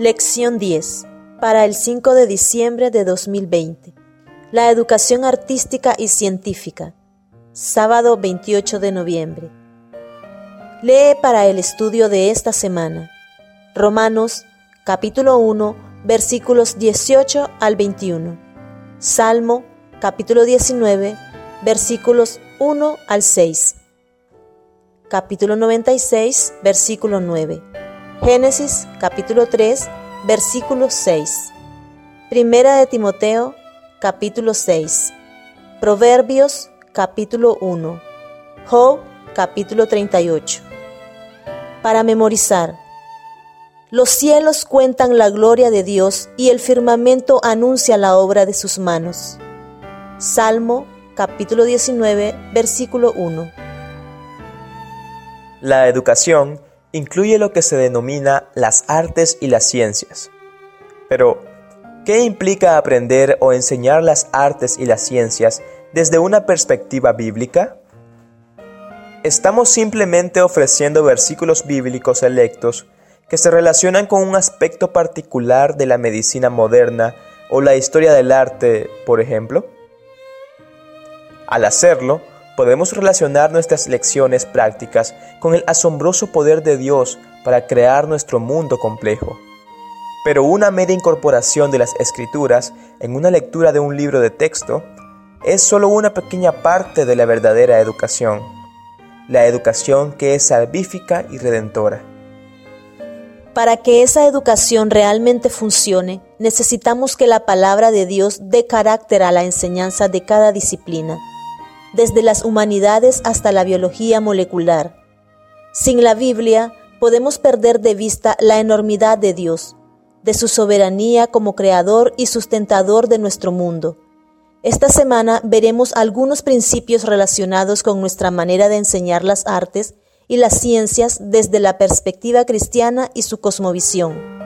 Lección 10. Para el 5 de diciembre de 2020. La educación artística y científica. Sábado 28 de noviembre. Lee para el estudio de esta semana. Romanos capítulo 1 versículos 18 al 21. Salmo capítulo 19 versículos 1 al 6. Capítulo 96 versículo 9. Génesis capítulo 3 versículo 6. Primera de Timoteo capítulo 6. Proverbios capítulo 1. Job capítulo 38. Para memorizar. Los cielos cuentan la gloria de Dios y el firmamento anuncia la obra de sus manos. Salmo capítulo 19 versículo 1. La educación incluye lo que se denomina las artes y las ciencias. Pero, ¿qué implica aprender o enseñar las artes y las ciencias desde una perspectiva bíblica? Estamos simplemente ofreciendo versículos bíblicos electos que se relacionan con un aspecto particular de la medicina moderna o la historia del arte, por ejemplo. Al hacerlo, podemos relacionar nuestras lecciones prácticas con el asombroso poder de Dios para crear nuestro mundo complejo. Pero una media incorporación de las escrituras en una lectura de un libro de texto es solo una pequeña parte de la verdadera educación, la educación que es salvífica y redentora. Para que esa educación realmente funcione, necesitamos que la palabra de Dios dé carácter a la enseñanza de cada disciplina desde las humanidades hasta la biología molecular. Sin la Biblia podemos perder de vista la enormidad de Dios, de su soberanía como creador y sustentador de nuestro mundo. Esta semana veremos algunos principios relacionados con nuestra manera de enseñar las artes y las ciencias desde la perspectiva cristiana y su cosmovisión.